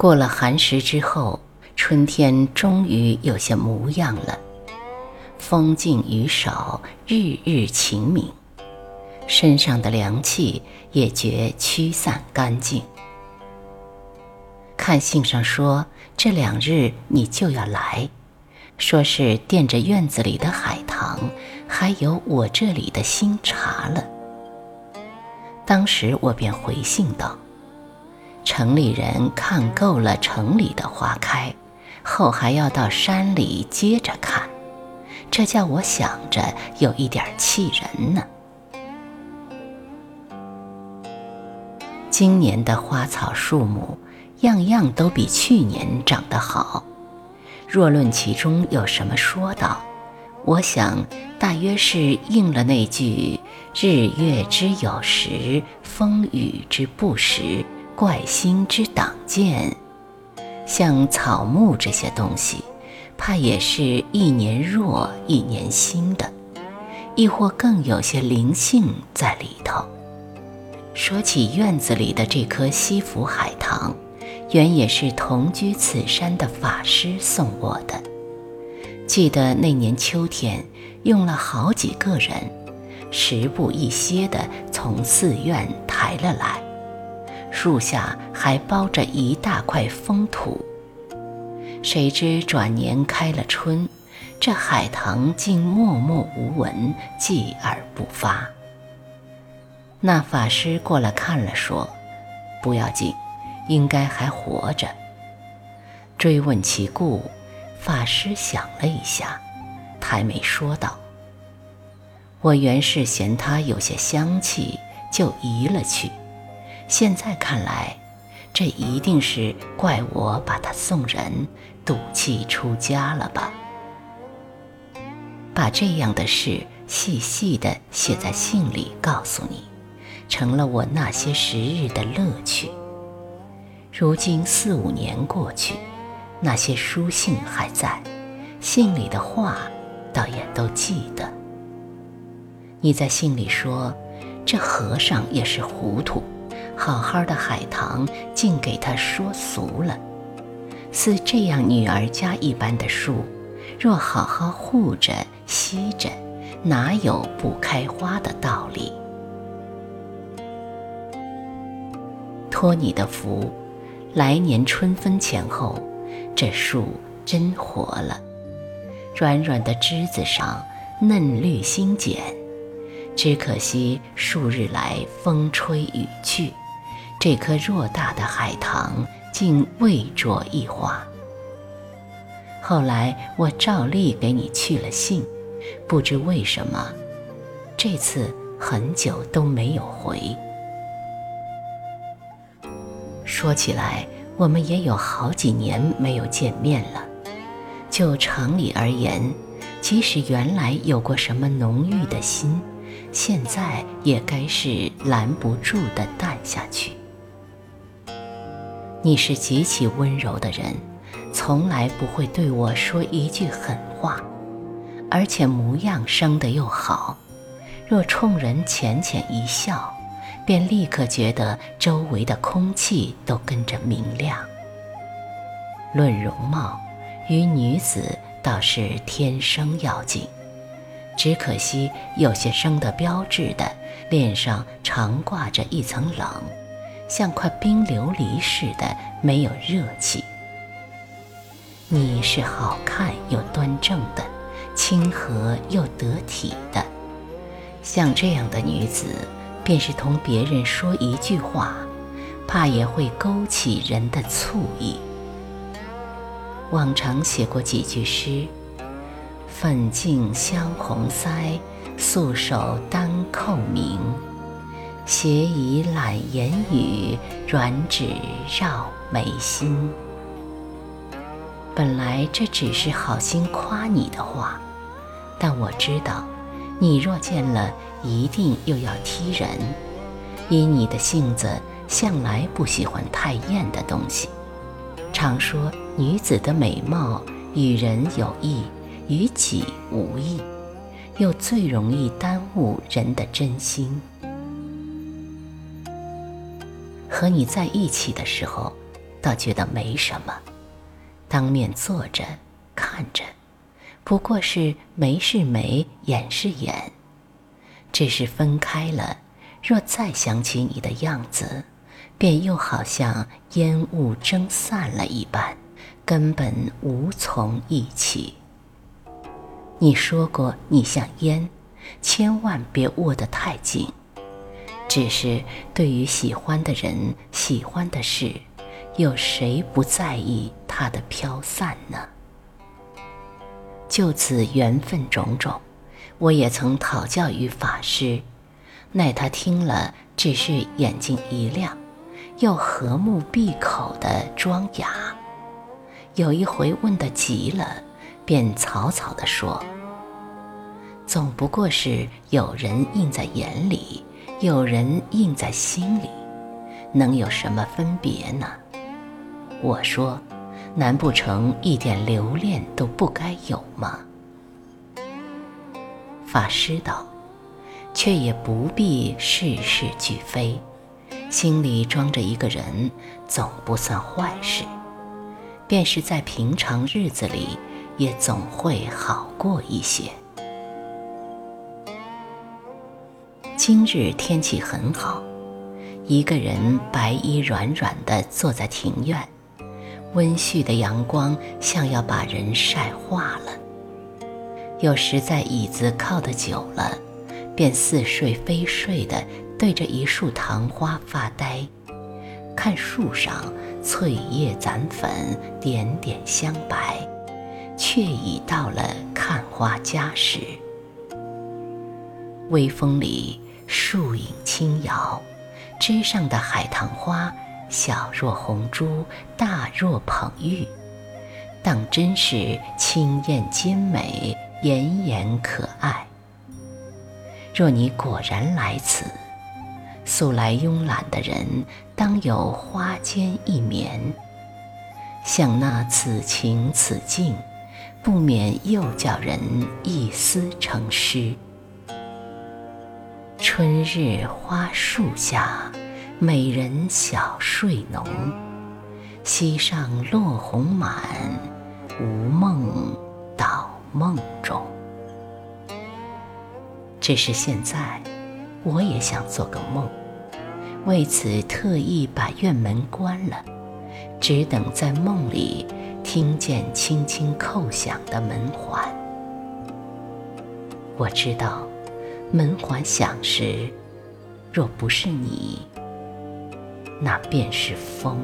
过了寒食之后，春天终于有些模样了。风静雨少，日日晴明，身上的凉气也觉驱散干净。看信上说这两日你就要来，说是惦着院子里的海棠，还有我这里的新茶了。当时我便回信道。城里人看够了城里的花开，后还要到山里接着看，这叫我想着有一点气人呢。今年的花草树木，样样都比去年长得好。若论其中有什么说道，我想大约是应了那句“日月之有时，风雨之不时”。怪星之党见，像草木这些东西，怕也是一年弱一年新的，亦或更有些灵性在里头。说起院子里的这棵西府海棠，原也是同居此山的法师送我的。记得那年秋天，用了好几个人，十步一歇的从寺院抬了来。树下还包着一大块封土，谁知转年开了春，这海棠竟默默无闻，继而不发。那法师过来看了，说：“不要紧，应该还活着。”追问其故，法师想了一下，抬眉说道：“我原是嫌它有些香气，就移了去。”现在看来，这一定是怪我把他送人，赌气出家了吧？把这样的事细细的写在信里告诉你，成了我那些时日的乐趣。如今四五年过去，那些书信还在，信里的话倒也都记得。你在信里说，这和尚也是糊涂。好好的海棠，竟给他说俗了。似这样女儿家一般的树，若好好护着惜着，哪有不开花的道理？托你的福，来年春分前后，这树真活了。软软的枝子上，嫩绿新剪，只可惜数日来风吹雨去。这棵偌大的海棠竟未着一花。后来我照例给你去了信，不知为什么，这次很久都没有回。说起来，我们也有好几年没有见面了。就常理而言，即使原来有过什么浓郁的心，现在也该是拦不住的淡下去。你是极其温柔的人，从来不会对我说一句狠话，而且模样生得又好。若冲人浅浅一笑，便立刻觉得周围的空气都跟着明亮。论容貌，与女子倒是天生要紧，只可惜有些生得标致的，脸上常挂着一层冷。像块冰琉璃似的，没有热气。你是好看又端正的，亲和又得体的。像这样的女子，便是同别人说一句话，怕也会勾起人的醋意。往常写过几句诗：“粉镜香红腮，素手单扣明。”斜倚懒言语，软指绕眉心。本来这只是好心夸你的话，但我知道，你若见了，一定又要踢人。以你的性子，向来不喜欢太艳的东西。常说女子的美貌与人有益，与己无益，又最容易耽误人的真心。和你在一起的时候，倒觉得没什么。当面坐着看着，不过是眉是眉，眼是眼。只是分开了，若再想起你的样子，便又好像烟雾蒸散了一般，根本无从忆起。你说过你像烟，千万别握得太紧。只是对于喜欢的人、喜欢的事，有谁不在意它的飘散呢？就此缘分种种。我也曾讨教于法师，奈他听了，只是眼睛一亮，又和睦闭口的装哑。有一回问得急了，便草草地说：“总不过是有人印在眼里，有人印在心里，能有什么分别呢？”我说：“难不成一点留恋都不该有吗？”法师道：“却也不必事事俱非，心里装着一个人，总不算坏事。便是在平常日子里，也总会好过一些。今日天气很好，一个人白衣软软的坐在庭院，温煦的阳光像要把人晒化了。”有时在椅子靠得久了，便似睡非睡的对着一束糖花发呆，看树上翠叶攒粉，点点香白，却已到了看花佳时。微风里树影轻摇，枝上的海棠花小若红珠，大若捧玉，当真是清艳兼美。妍妍可爱。若你果然来此，素来慵懒的人，当有花间一眠。想那此情此境，不免又叫人一思成诗。春日花树下，美人小睡浓。溪上落红满，无梦到。梦中，只是现在，我也想做个梦，为此特意把院门关了，只等在梦里听见轻轻叩响的门环。我知道，门环响时，若不是你，那便是风。